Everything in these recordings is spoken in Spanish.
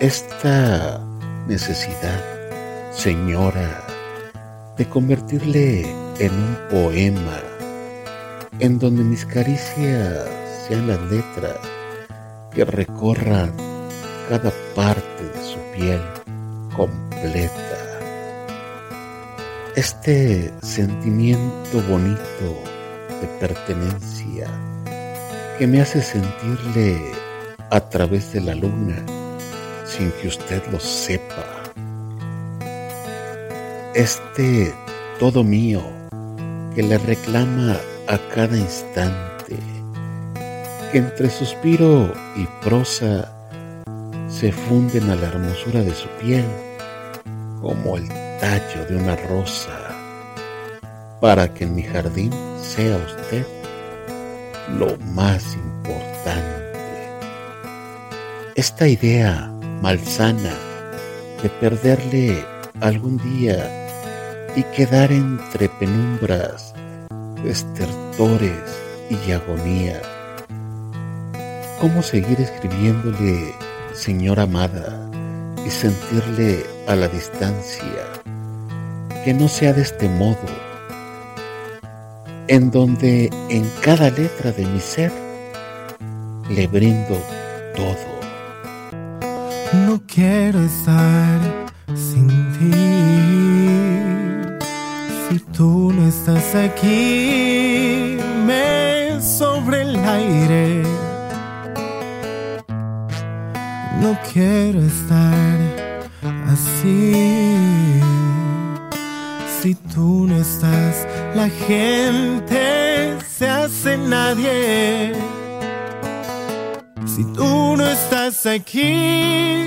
esta necesidad, señora, de convertirle en un poema, en donde mis caricias sean las letras que recorran cada parte de su piel completa. Este sentimiento bonito de pertenencia que me hace sentirle a través de la luna sin que usted lo sepa. Este todo mío que le reclama a cada instante, que entre suspiro y prosa se funden a la hermosura de su piel como el tallo de una rosa, para que en mi jardín sea usted lo más importante. Esta idea malsana de perderle algún día y quedar entre penumbras, estertores y agonía. ¿Cómo seguir escribiéndole, señora amada, y sentirle a la distancia? Que no sea de este modo, en donde en cada letra de mi ser le brindo todo quiero estar sin ti. Si tú no estás aquí, me sobre el aire. No quiero estar así. Si tú no estás, la gente se hace nadie. Si tú no estás aquí,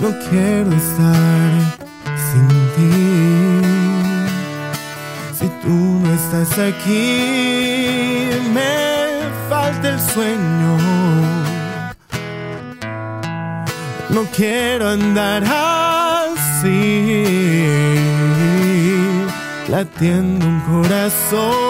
no quiero estar sin ti. Si tú no estás aquí, me falta el sueño. No quiero andar así, latiendo un corazón.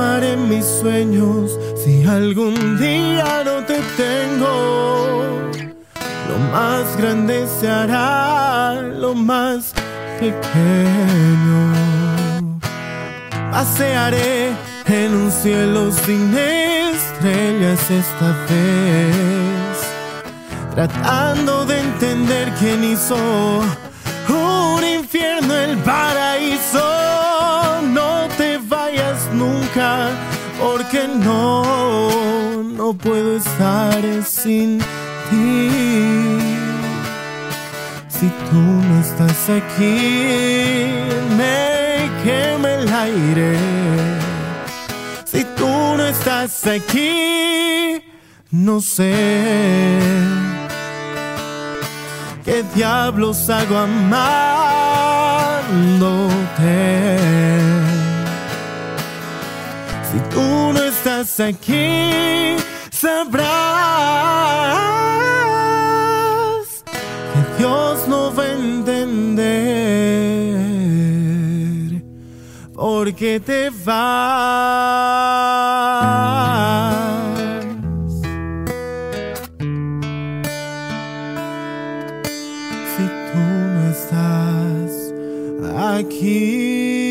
en mis sueños si algún día no te tengo. Lo más grande se hará lo más pequeño. Pasearé en un cielo sin estrellas esta vez, tratando de entender quién hizo un infierno el paraíso. no, no puedo estar sin ti. Si tú no estás aquí, me quema el aire. Si tú no estás aquí, no sé. ¿Qué diablos hago amándote? Si tú no estás aquí, sabrás que Dios no va a entender porque te vas. Si tú no estás aquí.